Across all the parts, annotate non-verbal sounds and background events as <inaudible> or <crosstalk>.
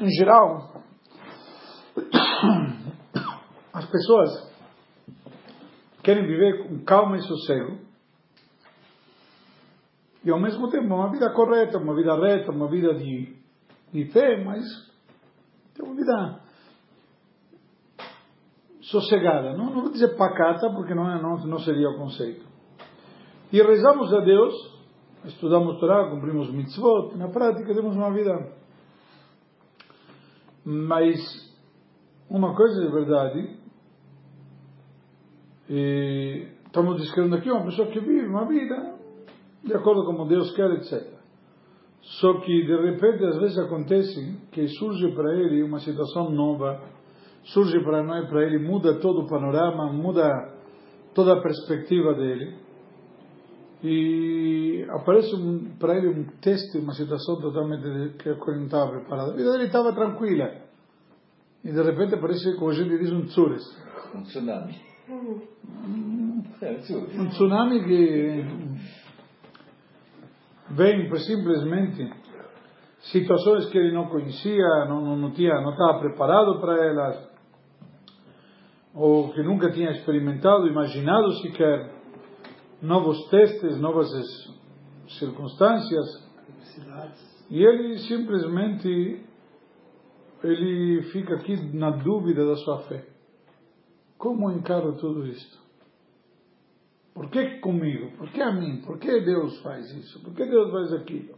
em geral, as pessoas querem viver com calma e sossego e ao mesmo tempo uma vida correta, uma vida reta, uma vida de, de fé, mas uma vida sossegada. Não, não vou dizer pacata, porque não, é, não, não seria o conceito. E rezamos a Deus, estudamos Torá, cumprimos mitzvot, na prática temos uma vida. Mas uma coisa é verdade, e estamos descrevendo aqui uma pessoa que vive uma vida de acordo com como Deus quer, etc. Só que de repente às vezes acontece que surge para ele uma situação nova, surge para nós, para ele muda todo o panorama, muda toda a perspectiva dele e aparece um, para ele um texto, uma situação totalmente que ele não estava preparado. A vida dele estava tranquila e de repente aparece, como a gente diz, um tsures. Um tsunami. Um, um tsunami que vem simplesmente situações que ele não conhecia, não, não, tinha, não estava preparado para elas, ou que nunca tinha experimentado, imaginado sequer, novos testes, novas circunstâncias, e ele simplesmente ele fica aqui na dúvida da sua fé. Como encaro tudo isto? Por que comigo? Por que a mim? Por que Deus faz isso? Por que Deus faz aquilo?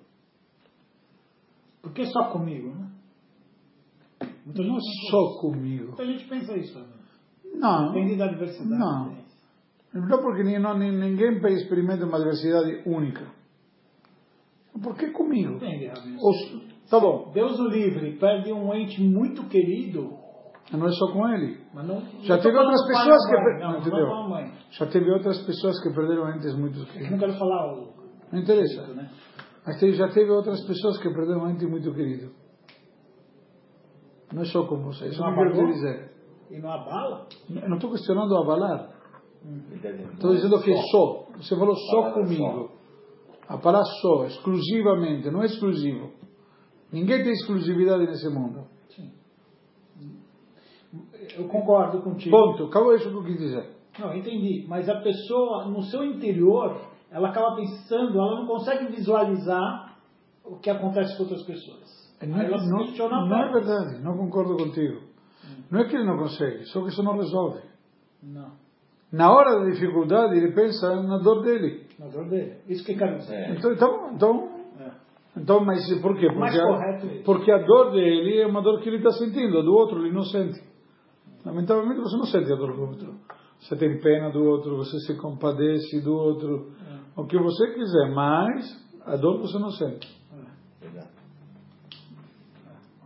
Por que só comigo, né? Não só comigo. Muita gente pensa isso também. Não. Depende da diversidade. Não. Não porque ninguém experimenta uma diversidade única. Por que comigo? Entende, Os, tá bom. Deus o livre, perde um ente muito querido não é só com ele. Não, já não teve outras pessoas que per... não, entendeu? Não já teve outras pessoas que perderam entes muito queridos. Não quero falar o. Não interessa. Né? Mas já teve outras pessoas que perderam um ente muito querido. Não é só com você. Isso não, não quero dizer. E não abala? não estou questionando abalar. Estou dizendo que só. Você falou só comigo. A palavra só, exclusivamente, não é exclusivo. Ninguém tem exclusividade nesse mundo. Eu concordo contigo. Ponto. Acabou isso que eu quis dizer. Não, entendi. Mas a pessoa, no seu interior, ela acaba pensando, ela não consegue visualizar o que acontece com outras pessoas. Não, ela se não, não é verdade, não concordo contigo. Hum. Não é que ele não consegue, só que isso não resolve. Não. Na hora da dificuldade, ele pensa na dor dele. Na dor dele. Isso que quero dizer. É. Então, então, então, é. então, mas por quê? Porque, Mais correto a, porque a dor dele é uma dor que ele está sentindo, a do outro ele não sente. Lamentavelmente você não sente a dor do outro. Você tem pena do outro, você se compadece do outro, é. o que você quiser, mas a dor você não sente. É.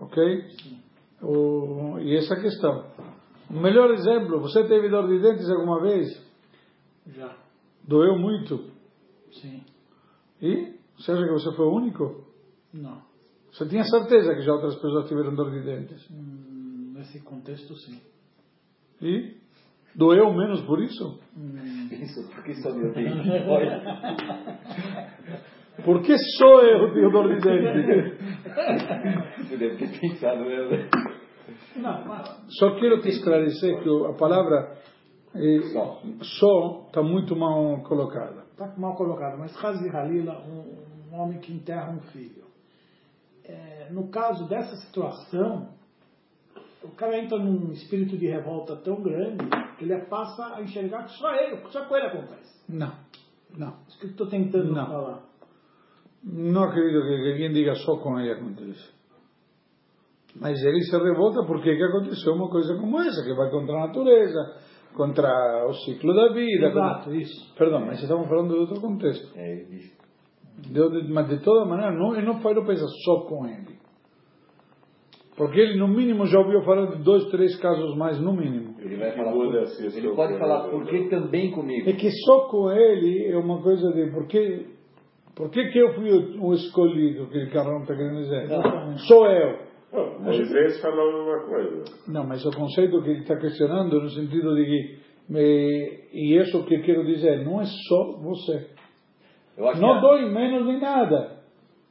Ok? O, e essa é a questão. O melhor exemplo, você teve dor de dentes alguma vez? Já. Doeu muito? Sim. E? Você acha que você foi o único? Não. Você tinha certeza que já outras pessoas tiveram dor de dentes? Hum, nesse contexto, sim. E doeu menos por isso? Isso, porque só meu dente. Por que só eu tenho dor de dente? Você deve ter pensado mesmo. Só quero te esclarecer que a palavra é, só está muito mal colocada. Está mal colocada, mas Hazi Halila, um, um, homem que enterra um filho. É, no caso dessa situação, o cara entra num espírito de revolta tão grande que ele passa a enxergar que só ele, só com ele acontece. Não, não. Isso que eu estou tentando não. falar. Não acredito que alguém diga só com ele acontece. Mas ele se revolta porque que aconteceu uma coisa como essa, que vai contra a natureza, contra o ciclo da vida. Exato, contra... isso. Perdão, mas estamos falando de outro contexto. É, isso. De, mas de toda maneira, não, ele não pode pensar só com ele. Porque ele, no mínimo, já ouviu falar de dois, três casos mais, no mínimo. Ele vai falar, por, ele pode falar por que também comigo. É que só com ele é uma coisa de por que, por que, que eu fui o, o escolhido, que o Carlão está querendo dizer. Não. Sou eu. Moisés falou uma coisa. Não, mas o conceito que ele está questionando no sentido de que, me, e isso que eu quero dizer, não é só você. não que... dói menos nem nada.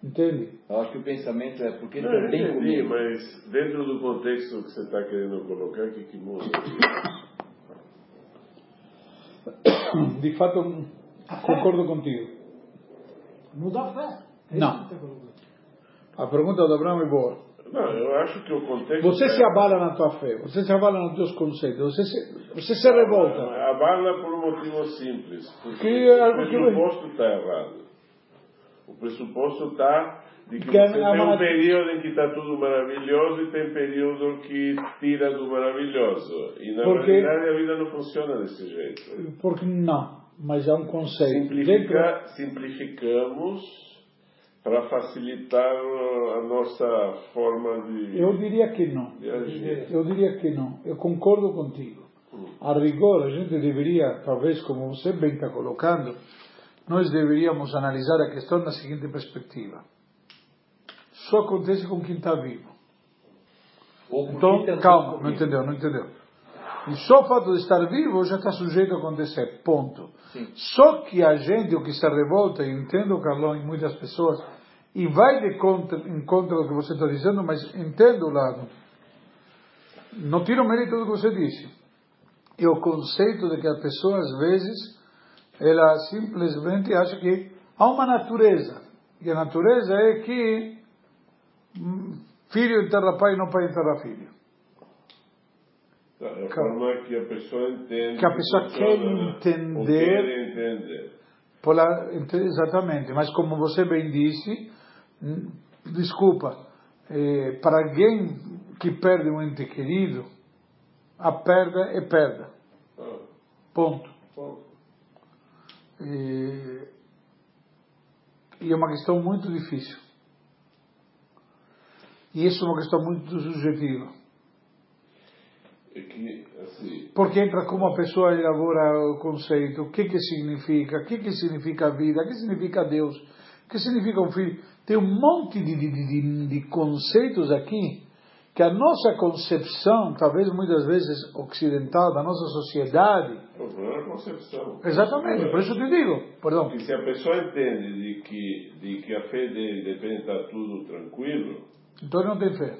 Entende? Eu acho que o pensamento é porque Não, também entendi, comigo. mas dentro do contexto que você está querendo colocar, o que, que muda? De fato, concordo contigo. Muda a fé. É Não. tá. A pergunta do Abraão é boa. Não, eu acho que o contexto. Você é- se abala na tua fé, você se abala nos teus conceitos, você se, você se revolta. Abala por um motivo simples. Porque Que é o que- pressuposto está errado. O pressuposto está de que Que você é tem um período em que está tudo maravilhoso e tem período que tira do maravilhoso. E na Porque- realidade a vida não funciona desse jeito. Porque não, mas é um conceito. Simplifica, simplificamos para facilitar a nossa forma de, Eu diria que não. Eu diria que não. Eu concordo contigo. A rigor, a gente deveria, talvez, como você bem está colocando, nós deveríamos analisar a questão na seguinte perspectiva. Só acontece com quem está vivo. Então, calma, não entendeu, não entendeu. E só o fato de estar vivo já está sujeito a acontecer, ponto. Sim. Só que a gente, o que se revolta, e entendo o Carlão e muitas pessoas, e vai de contra, em contra do que você está dizendo, mas entendo o lado. Não tiro mérito do que você disse. É o conceito de que a pessoa, às vezes, ela simplesmente acha que há uma natureza. E a natureza é que hum, filho enterra pai, não pai enterra filho. É a forma que a pessoa entende. Que a pessoa quer né? entender. Que ele entende. Pola- ente- exatamente, mas como você bem disse, desculpa, eh, para alguém que perde um ente querido, a perda é perda. Ah, Ponto. bom. E, e é uma questão muito difícil. E isso é uma questão muito subjetiva. É que, assim, Porque entra como a pessoa elabora o conceito, o que que significa, o que que significa a vida, o que significa Deus, o que significa um filho. Tem um monte de, de, de, de conceitos aqui que a nossa concepção, talvez muitas vezes ocidental, da nossa sociedade, o problema é a concepção. exatamente, por isso eu te digo, perdão, Porque se a pessoa entende de que, de que a fé dele depende de estar tudo tranquilo, então não tem fé.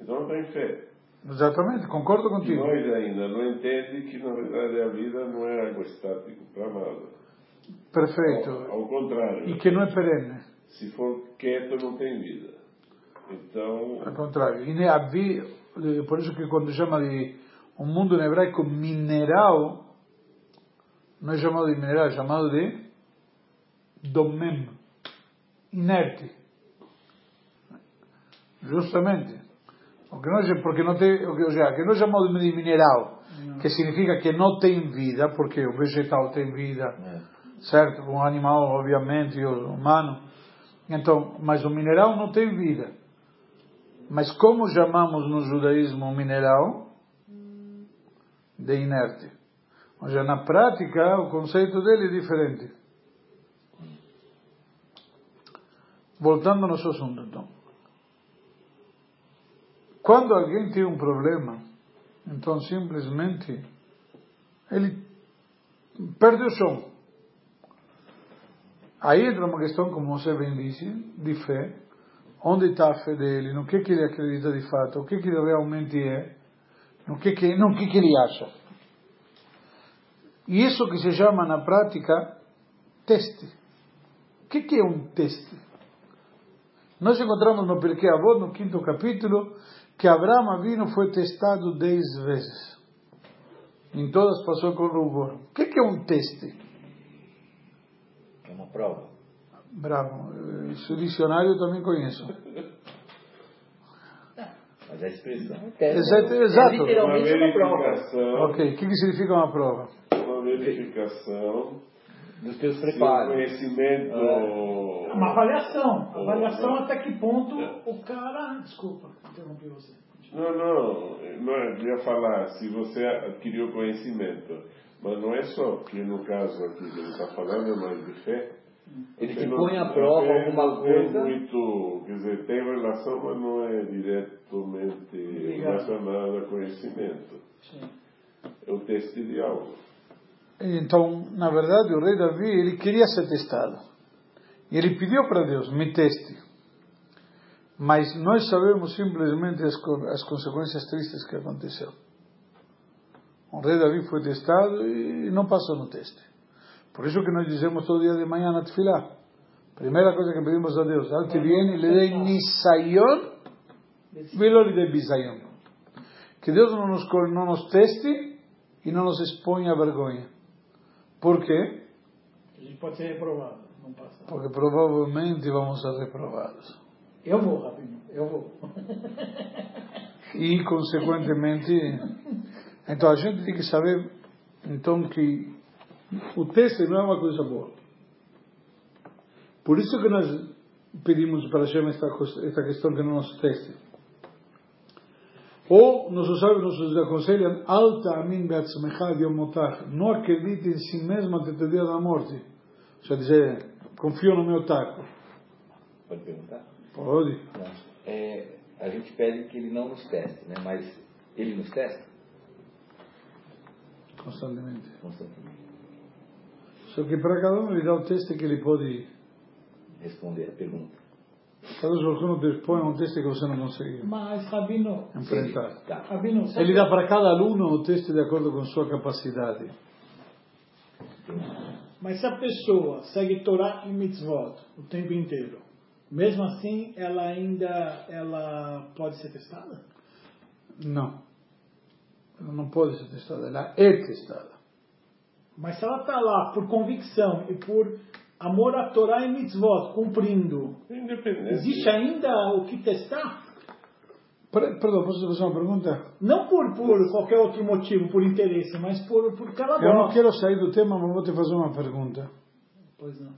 então não tem fé. Exatamente, concordo E contigo. nós ainda não entende que na verdade a vida não é algo estático para nada. Perfeito. Ao, ao contrário. E que não é perene. Se for quieto não tem vida. Então, Ao contrário. E a vi- eh, por isso que quando chama de um mundo em hebraico mineral, não é chamado de mineral, é chamado de domem, inerte. Justamente. O que nós, porque não tem, o seja, que nós chamamos de mineral, que significa que não tem vida, porque o vegetal tem vida, É. certo? Um animal, obviamente, e o humano. Então, mas o mineral não tem vida. Mas como chamamos no judaísmo o mineral? De inerte. Ou seja, na prática, o conceito dele é diferente. Voltando ao nosso assunto, então. Quando alguém tem um problema, então simplesmente ele perde o chão. Aí entra uma questão, como você bem disse, de fé. Onde está a fé dele? No que, que ele acredita de fato? O que, que ele realmente é? No que, que, no que, que ele acha? E isso que se chama na prática teste. O que, que é um teste? Nós encontramos no Pirkei Avot, no quinto capítulo, que Abraão Avino foi testado dez vezes. Em todas passou com rubor. O que, que é um teste? É uma prova. Bravo. Esse dicionário eu também conheço. Mas a expressão é Exato, teste. exato. É uma literalmente uma prova. verificação, Ok. O que, que significa uma prova? uma verificação Dos teus preparos. conhecimento É Uma avaliação. Oh, Avaliação até que ponto É. o cara. Desculpa, interrompi você. Não, não, não é, eu ia falar se você adquiriu conhecimento, mas não é só, porque no caso aqui que ele está falando é mais de fé. Ele te põe à a prova fé alguma coisa. muito, quer dizer, tem relação, mas não é diretamente Ligado. relacionada a conhecimento. Sim. É o teste de algo. Então, na verdade, o rei Davi, ele queria ser testado. E ele pediu para Deus, me teste. Mas nós sabemos simplesmente as, as consequências tristes que aconteceu. O rei Davi foi testado e não passou no teste. Por isso que nós dizemos todo dia de manhã na tefilá. Primeira coisa que pedimos a Deus, Al viene le dei nisayon, velo lhe dei bisayon. Que Deus não nos, não nos teste e não nos exponha a vergonha. Por quê? A gente pode ser reprovado, não passa. Porque provavelmente vamos ser reprovados. Eu vou, Rabino, eu vou. E, consequentemente, então a gente tem que saber então que o teste não é uma coisa boa. Por isso que nós pedimos para Hashem esta, esta questão que não nos teste. Ou, nossos sábios nos aconselham, alta beatzmecha diomotach, não acredite em si mesmo até o dia da morte. Ou seja, dizer, confio no meu taco. Pode perguntar? Pode. É, a gente pede que ele não nos teste, né? mas ele nos testa? Constantemente. Constantemente. Só que para cada um ele dá o teste que ele pode responder a pergunta. Talvez não dispõe um teste que você não consegue Mas, Rabino, enfrentar. Tá. Rabino, ele dá para cada aluno o teste de acordo com sua capacidade. Mas se a pessoa segue Torá e Mitzvot o tempo inteiro, mesmo assim ela ainda ela pode ser testada? Não. Ela não pode ser testada, ela é testada. Mas se ela está lá por convicção e por amor a Torá e mitzvot, cumprindo, existe ainda o que testar? Perdão, posso fazer uma pergunta? Não por, por qualquer outro motivo, por interesse, mas por, por que ela Eu não quero sair do tema, mas vou te fazer uma pergunta. Pois não.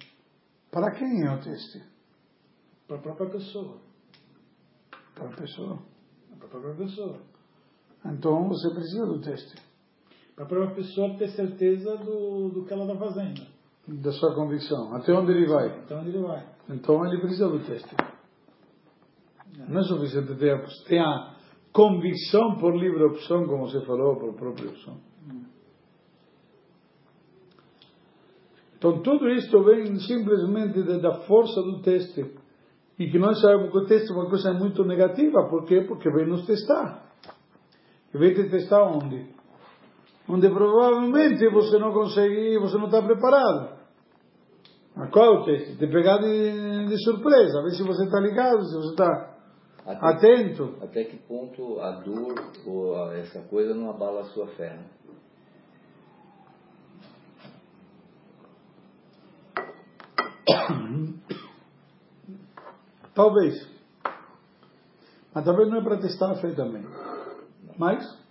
Para quem é o teste? Para a própria pessoa. Para a pessoa? Para a própria pessoa. Então você precisa do teste. Para a própria pessoa ter certeza do, do que ela está fazendo da sua convicção. Até onde ele vai? Até onde ele vai. Então ele precisa do teste. Não é suficiente ter a, ter a convicção por livre opção, como você falou, por própria opção. Então tudo isto vem simplesmente da força do teste. E que nós sabemos que o teste é uma coisa muito negativa. Por quê? Porque vem nos testar. E vem te testar onde? Onde provavelmente você não consegue, você não está preparado. A qual o teste? Te pegar de, de surpresa, ver se você está ligado, se você está atento. Até que ponto a dor ou essa coisa não abala a sua fé, né? Talvez. Mas talvez não é para testar a fé também. Mas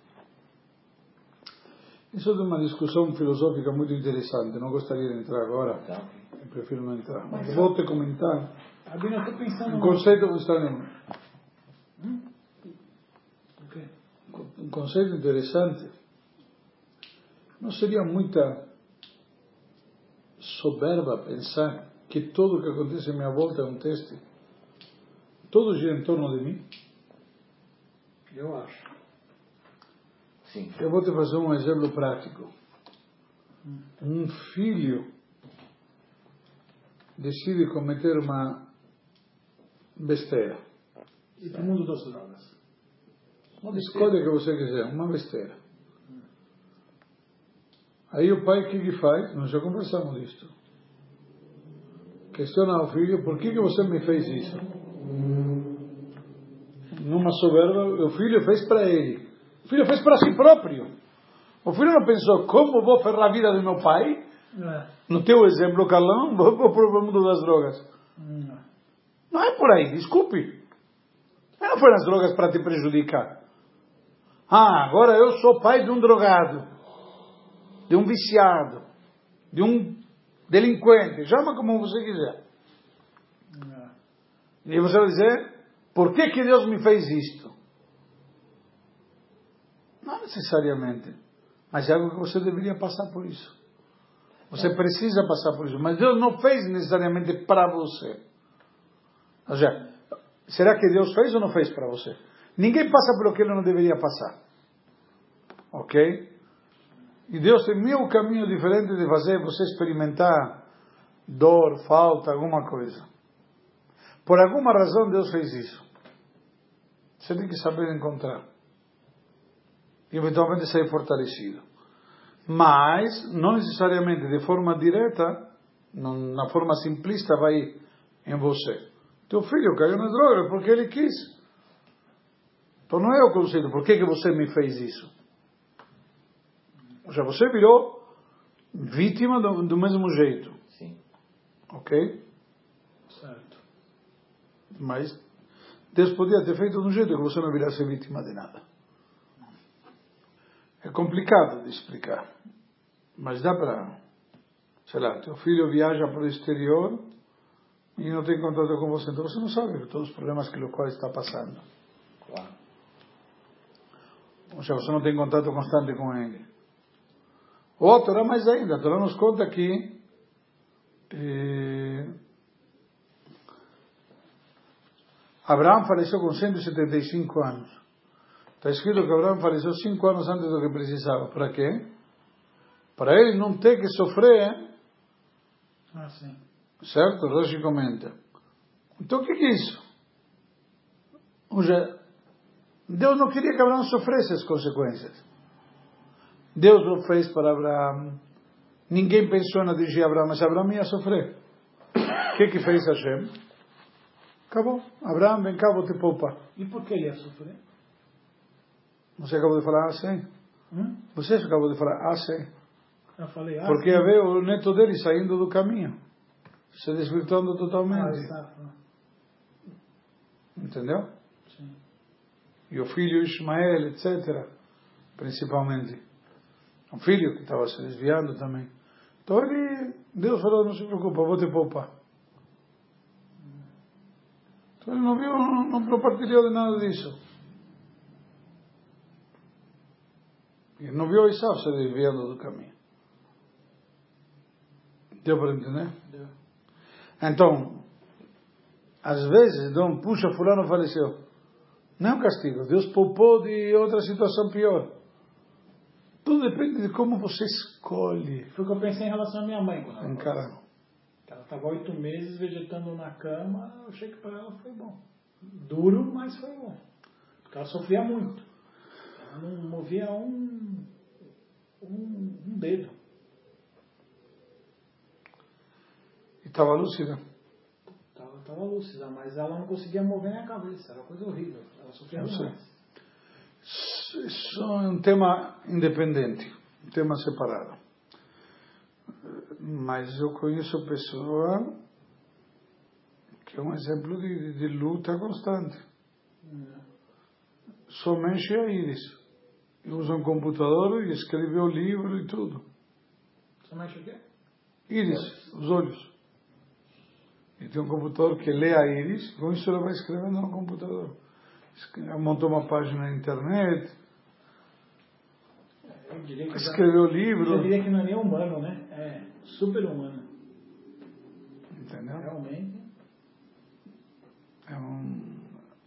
isso é uma discussão filosófica muito interessante. Não gostaria de entrar agora. Tá. Eu prefiro não entrar. Mas vou te comentar. Abina, estou pensando. Um conceito estranho. Hum? Um conceito interessante. Não seria muita soberba pensar que tudo o que acontece à minha volta é um teste? Tudo gira em torno de mim? Eu acho. Sim. Eu vou te fazer um exemplo prático. Um filho decide cometer uma besteira. E para o mundo das drogas. Uma escolha que você quiser, uma besteira. Aí o pai o que, que faz? Nós já conversamos disso. Questiona ao filho, por que, que você me fez isso? Numa soberba, o filho fez para ele. O filho fez para si próprio. O filho não pensou, como vou ferrar a vida do meu pai? É. No teu exemplo, Carlão, <laughs> vou, vou para o mundo das drogas. Não. não é por aí, desculpe. Não foi nas drogas para te prejudicar. Ah, agora eu sou pai de um drogado, de um viciado, de um delinquente, chama como você quiser. Não. E você vai dizer, por que, que Deus me fez isto? Não necessariamente. Mas é algo que você deveria passar por isso. Você é. precisa passar por isso. Mas Deus não fez necessariamente para você. Ou seja, será que Deus fez ou não fez para você? Ninguém passa pelo que ele não deveria passar. Ok? E Deus tem mil caminhos diferentes de fazer você experimentar dor, falta, alguma coisa. Por alguma razão Deus fez isso. Você tem que saber encontrar. E eventualmente sair fortalecido. Mas, não necessariamente de forma direta, na forma simplista, vai em você. Teu filho caiu na droga porque ele quis. Então não é o conselho, por que, que você me fez isso? Ou seja, você virou vítima do, do mesmo jeito. Sim. Ok? Certo. Mas Deus podia ter feito de um jeito que você não virasse vítima de nada. É complicado de explicar. Mas dá para. Sei lá, teu filho viaja para o exterior e não tem contato com você, então você não sabe todos os problemas que o qual está passando. Claro. Ou seja, você não tem contato constante com ele. Ou a Torá mais ainda, a Torá nos conta que eh, Abraão faleceu com 175 anos. Está escrito que Abraão faleceu cinco anos antes do que precisava. Para quê? Para ele não ter que sofrer. Ah, sim. Certo? Rashi comenta. Então o que é isso? Ou seja, Deus não queria que Abraão sofresse as consequências. Deus o fez para Abraão. Ninguém pensou na dirigir Abraão, mas Abraão ia sofrer. O que que fez Hashem? Acabou. Abraão, vem cá, vou te poupar. E por que ele ia sofrer? Você acabou de falar assim? Hum? Você acabou de falar assim? Eu falei, ah, Porque ia ver o neto dele saindo do caminho. Se desvirtuando ah, totalmente. está. Entendeu? Sim. E o filho Ismael, etc. Principalmente. Um filho que estava se desviando também. Então ele, Deus falou, não se preocupa, vou te poupar. Então ele não viu, não, não compartilhou de nada disso. Ele não viu Isau se desviando do caminho. Deu para entender? Deu. Então, às vezes, Dom, puxa, fulano faleceu. Não é um castigo. Deus poupou de outra situação pior. Tudo depende de como você escolhe. Foi o que eu pensei em relação à minha mãe quando ela. Ela estava oito meses vegetando na cama, eu achei que para ela foi bom. Duro, mas foi bom. Porque ela sofria muito. Ela não movia um, um, um dedo. E estava lúcida. Estava tava lúcida, mas ela não conseguia mover nem a cabeça. Era uma coisa horrível. Ela sofria demais. Isso é um tema independente, um tema separado. Mas eu conheço pessoa que é um exemplo de, de luta constante. Só mexe a íris. Usa um computador e escreveu livro e tudo. Você mexe o quê? Íris, os olhos. E tem um computador que lê a íris, com isso ela vai escrevendo no computador. Montou uma página na internet, Eu diria que, já- escreveu eu livro. diria que não é nem humano, né? É super humano. Entendeu? Realmente. É um,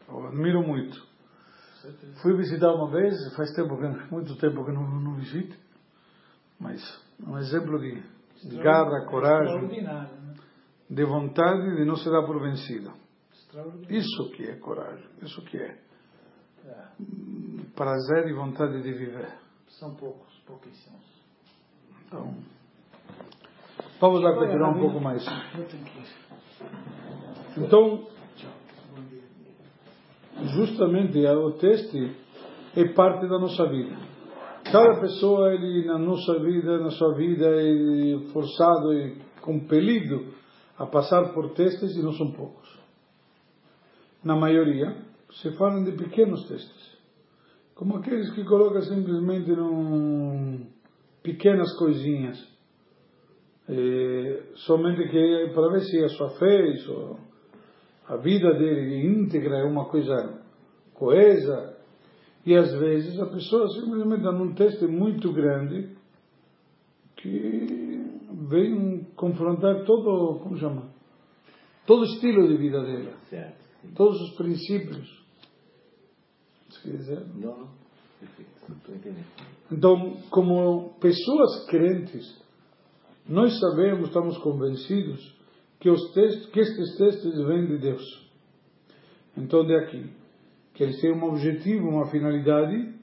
eu admiro muito. Fui visitar uma vez, faz tempo que, muito tempo que não, não visito, mas é um exemplo de, garra, coragem, né? de vontade de não se dar por vencido. Isso que é coragem, isso que é É, prazer e vontade de viver. são poucos, pouquíssimos. Então, vamos lá continuar um pouco mais. Então. Justamente o teste é parte da nossa vida. Cada pessoa, ele na nossa vida, na sua vida, é forçado e compelido a passar por testes e não são poucos. Na maioria, se falam de pequenos testes, como aqueles que colocam simplesmente num pequenas coisinhas, eh, somente que é para ver se a sua fé, a vida dele íntegra é uma coisa coesa. E às vezes a pessoa simplesmente dá um teste muito grande que vem confrontar todo, como chama? Todo o estilo de vida dela, Certo. todos os princípios. Se quiser. Não, não. Perfeito. Então, como pessoas crentes, nós sabemos, estamos convencidos que os textos, que estes textos vêm de Deus. Então, de aqui, que eles têm um objetivo, uma finalidade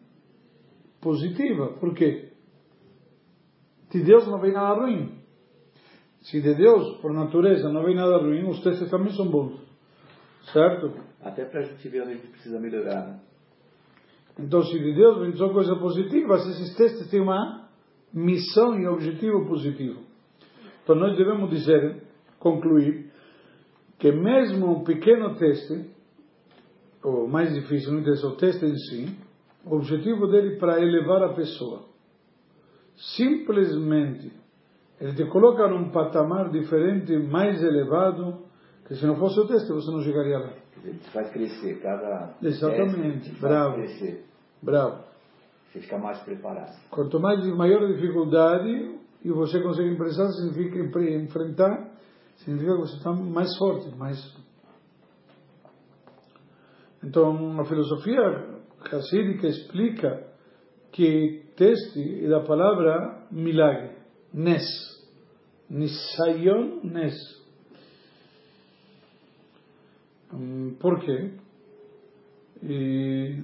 positiva. Por quê? De Deus não vem nada ruim. Se de Deus, por natureza, não vem nada ruim, os testes também são bons. Certo? Até para a gente ver onde a gente precisa melhorar. Né? Então, se de Deus vem só coisa positiva, esses testes têm uma missão e objetivo positivo. Então, nós devemos dizer, concluir, que mesmo um pequeno teste, ou mais difícil, não interessa o teste em si, o objetivo dele é para elevar a pessoa. Simplesmente, ele te coloca num patamar diferente, mais elevado, que se não fosse o teste você não chegaria lá. Ele te faz crescer, cada Exatamente, teste bravo. Crescer. Bravo. Você fica mais preparado. Quanto mais maior a dificuldade e você consegue emprestar, significa enfrentar, significa que você está mais forte, mais. Então, a filosofia Hassídica explica que teste é da palavra milagre, Nes. Nisayon Nes. Por quê? E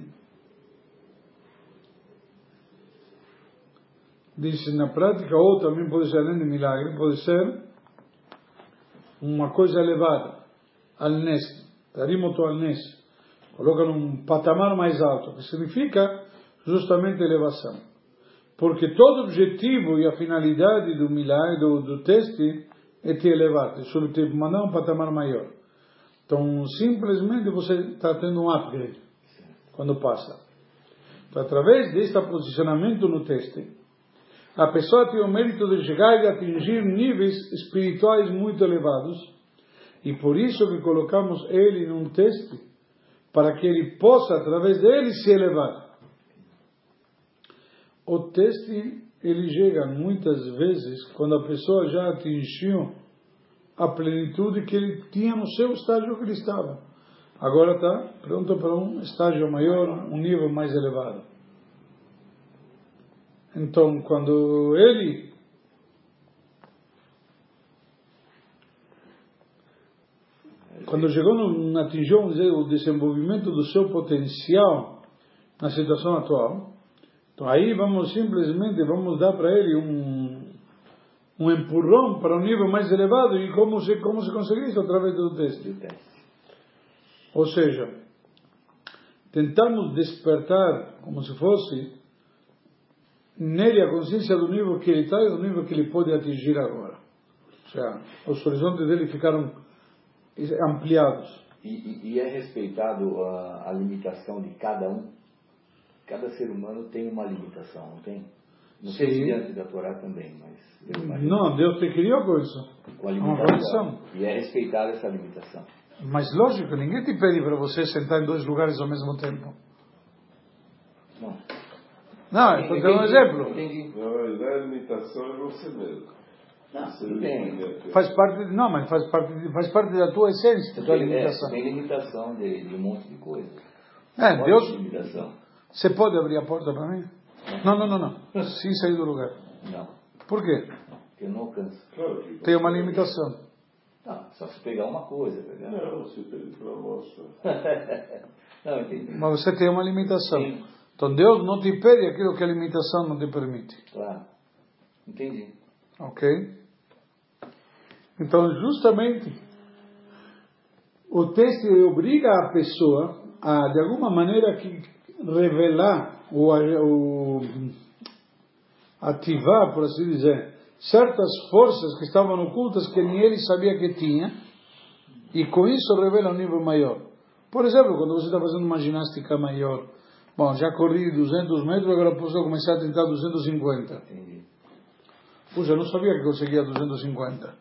diz na prática, ou também pode ser além de milagre, pode ser uma coisa elevada, al Nes, Tarimoto al Nes coloca num patamar mais alto, que significa justamente elevação. Porque todo objetivo e a finalidade do milagre, do, do teste, é te elevar, te, te mandar um patamar maior. Então, simplesmente você está tendo um upgrade quando passa. Então, através deste posicionamento no teste, a pessoa tem o mérito de chegar e atingir níveis espirituais muito elevados, e por isso que colocamos ele num teste para que ele possa, através dele, se elevar. O teste, ele chega muitas vezes quando a pessoa já atingiu a plenitude que ele tinha no seu estágio que ele estava. Agora está pronto para um estágio maior, um nível mais elevado. Então, quando ele quando chegou, no, atingiu o desenvolvimento do seu potencial na situação atual, então aí vamos simplesmente vamos dar para ele um um empurrão para um nível mais elevado e como se como se consegue isso através do teste. Ou seja, tentamos despertar como se fosse nele a consciência do nível que ele está e do nível que ele pode atingir agora. Ou seja, os horizontes dele ficaram ampliados. E, e, e é respeitado a, a, limitação de cada um? Cada ser humano tem uma limitação, não tem? Não sei se diante da Torá também, mas... Não, Deus te criou com isso. Com a limitação. E é respeitada essa limitação. Mas lógico, ninguém te pede para você sentar em dois lugares ao mesmo tempo. Não. Não, estou dando um exemplo. Entendi. a limitação é você mesmo. Não, Faz parte, não, mas faz parte, faz parte da tua essência, da tua é, limitação. Tem limitação de, de um monte de coisa. É, Deus. Limitação. Você pode abrir a porta para mim? Não, não, não, não. Sem sair do lugar. Não. Por quê? Porque eu não alcanço. Claro tem uma limitação. Não, só se pegar uma coisa. Tá não, se mostra. não, entendi. Mas você tem uma limitação. Sim. Então Deus não te pede aquilo que a limitação não te permite. Claro. Entendi. Ok? Então, justamente, o texto obriga a pessoa a, de alguma maneira, que revelar ou, ou ativar, por assim dizer, certas forças que estavam ocultas que nem ele sabia que tinha, e com isso revela um nível maior. Por exemplo, quando você está fazendo uma ginástica maior, bom, já corri 200 metros, agora posso começar a tentar 250. Entendi. Puxa, eu não sabia que conseguia 250.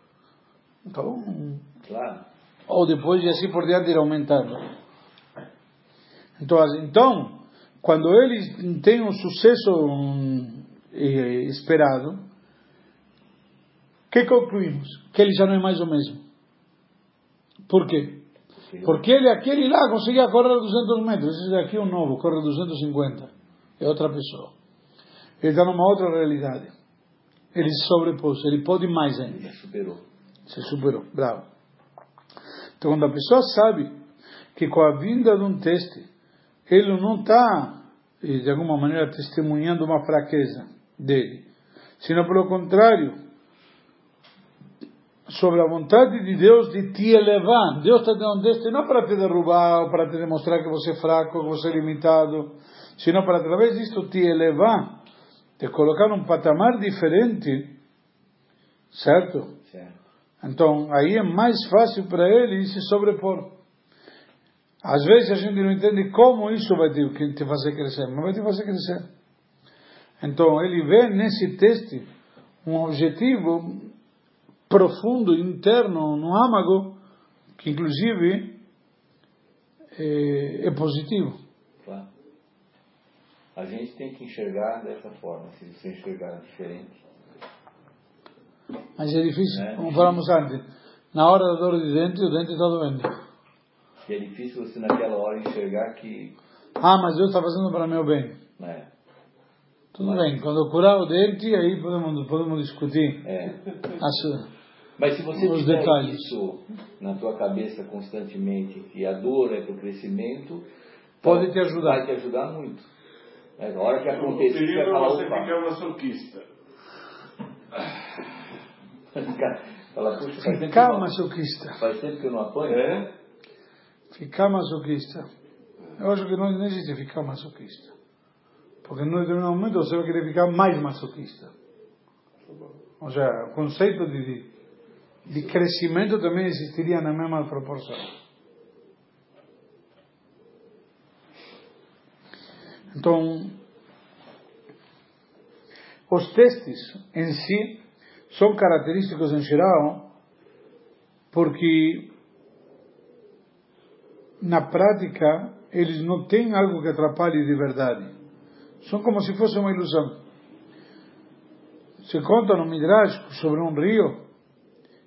Então, claro. ou depois e assim por diante ir aumentando. Então, então quando ele tem um sucesso um, esperado, que concluímos? Que ele já não é mais o mesmo. Por quê? Porque ele, aquele lá, conseguia correr 200 metros. Esse daqui é um novo, corre 250. É outra pessoa. Ele está numa outra realidade. Ele se sobrepôs, ele pode mais ainda. Ele superou. Se superou, bravo. Então, quando a pessoa sabe que com a vinda de um teste, ele não está, de alguma maneira, testemunhando uma fraqueza dele, sino pelo contrário, sobre a vontade de Deus de te elevar. Deus está dando deste não para te derrubar ou para te demonstrar que você é fraco, que você é limitado, sino para através disto te elevar, te colocar num patamar diferente, certo? certo. Então aí é mais fácil para ele se sobrepor. Às vezes a gente não entende como isso vai te, te fazer crescer, mas vai te fazer crescer. Então ele vê nesse teste um objetivo profundo, interno, no âmago, que inclusive é, é positivo. Claro. A gente tem que enxergar dessa forma, se você enxergar diferente. Mas é difícil, né? como falamos antes, na hora da dor de dente, o dente está doendo. E é difícil você naquela hora enxergar que. Ah, mas Deus está fazendo para meu bem. É. Tudo mas... bem, quando eu curar o dente, aí podemos, podemos discutir. É. As, mas se você Os tiver detalhes. isso na tua cabeça constantemente, que a dor é para o crescimento, pode te ajudar. Vai te ajudar muito. Mas na hora que acontecer, você vai falar, você ficar masoquista. Fala, puxa, ficar não, masoquista. Faz tempo que eu não apanho? É? Ficar masoquista. Eu acho que não, não existe ficar masoquista. Porque em determinado momento você vai querer ficar mais masoquista. Ou seja, o conceito de de crescimento também existiria na mesma proporção. Então, os testes em si são característicos em geral porque na prática eles não têm algo que atrapalhe de verdade. São como se fosse uma ilusão. Se conta no Midrash sobre um rio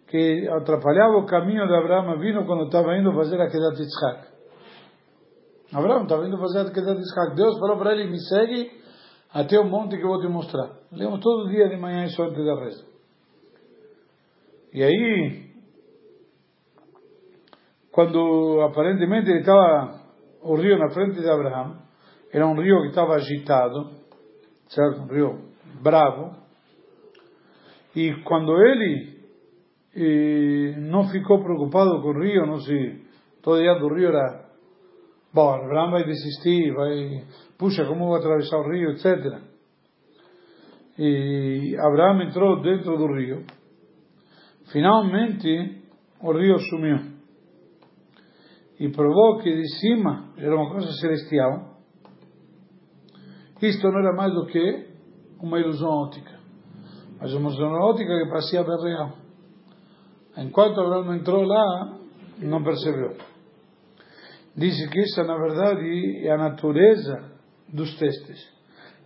que atrapalhava o caminho de Abraão vindo quando estava indo fazer a de Yitzhak. Abraão estava indo fazer a queda de Yitzhak. Deus falou para ele, me segue até o monte que eu vou te mostrar. Lemos todo dia de manhã isso antes da reza. E aí, quando aparentemente ele estava, o rio na frente de Abraão, era um rio que estava agitado, certo? Um rio bravo. E quando ele e não ficou preocupado com o rio, não se. Dia do rio era. Bom, Abraão vai desistir, vai. Puxa, como vou atravessar o rio, etc. E Abraão entrou dentro do rio. Finalmente, o rio sumiu. E provou que de cima era uma coisa celestial. Isto não era mais do que uma ilusão óptica. Mas uma ilusão óptica que parecia bem real. Enquanto Abraão entrou lá, não percebeu. Disse que essa, na verdade, é a natureza dos testes.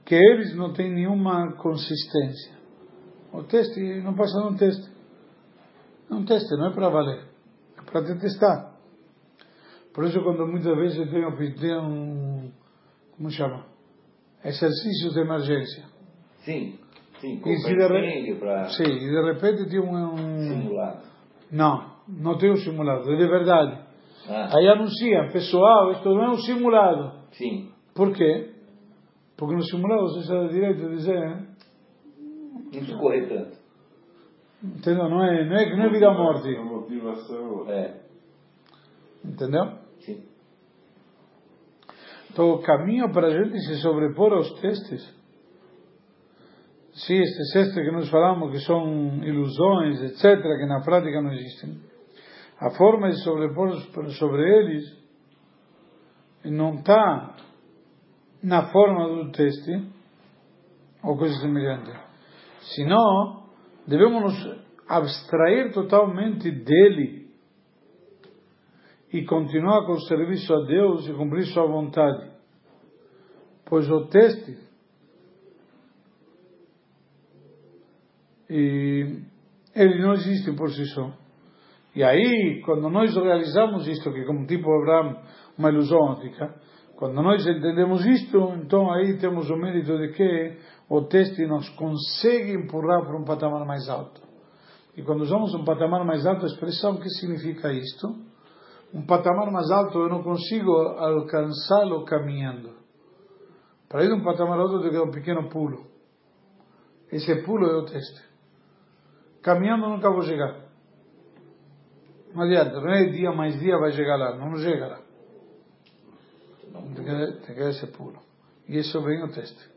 Que eles não têm nenhuma consistência. O teste não passa num teste. É um teste, não é para valer. É para te testar. Por isso, quando muitas vezes eu tenho, um. Como chama? Exercício de emergência. Sim, sim, e se de, re... para... Sim, e de repente tem um. Simulado não, não tem um simulado, é de verdade. Ah. Aí anunciam, pessoal, isto não é um simulado. Sim. Por quê? Porque no simulado você está direito de dizer. Não se corre tanto. Entendeu? Não é, não é, não é vida ou morte. A motivação. É. Entendeu? Sim. Então o caminho para a gente se sobrepor aos testes Sim, estes testes que nós falamos que são ilusões, etc., que na prática não existem. A forma de sobrepor sobre eles não está na forma do teste ou coisa semelhante. Senão, devemos nos abstrair totalmente dele e continuar com o serviço a Deus e cumprir sua vontade. Pois o teste e eles não existem por si só. E aí, quando nós realizamos isto, que como tipo Abraão, uma ilusão ótica, quando nós entendemos isto, então aí temos o mérito de que o teste nos consegue empurrar para um patamar mais alto. E quando usamos um patamar mais alto, a expressão que significa isto? um patamar mais alto eu não consigo alcançá-lo caminhando. Para ir de um patamar alto eu que dar um pequeno pulo. Esse pulo é o teste. Caminhando nunca vou chegar. Não adianta, não é dia mais dia vai chegar lá, não chega lá. Tem que, tem que dar esse pulo. E isso vem o teste.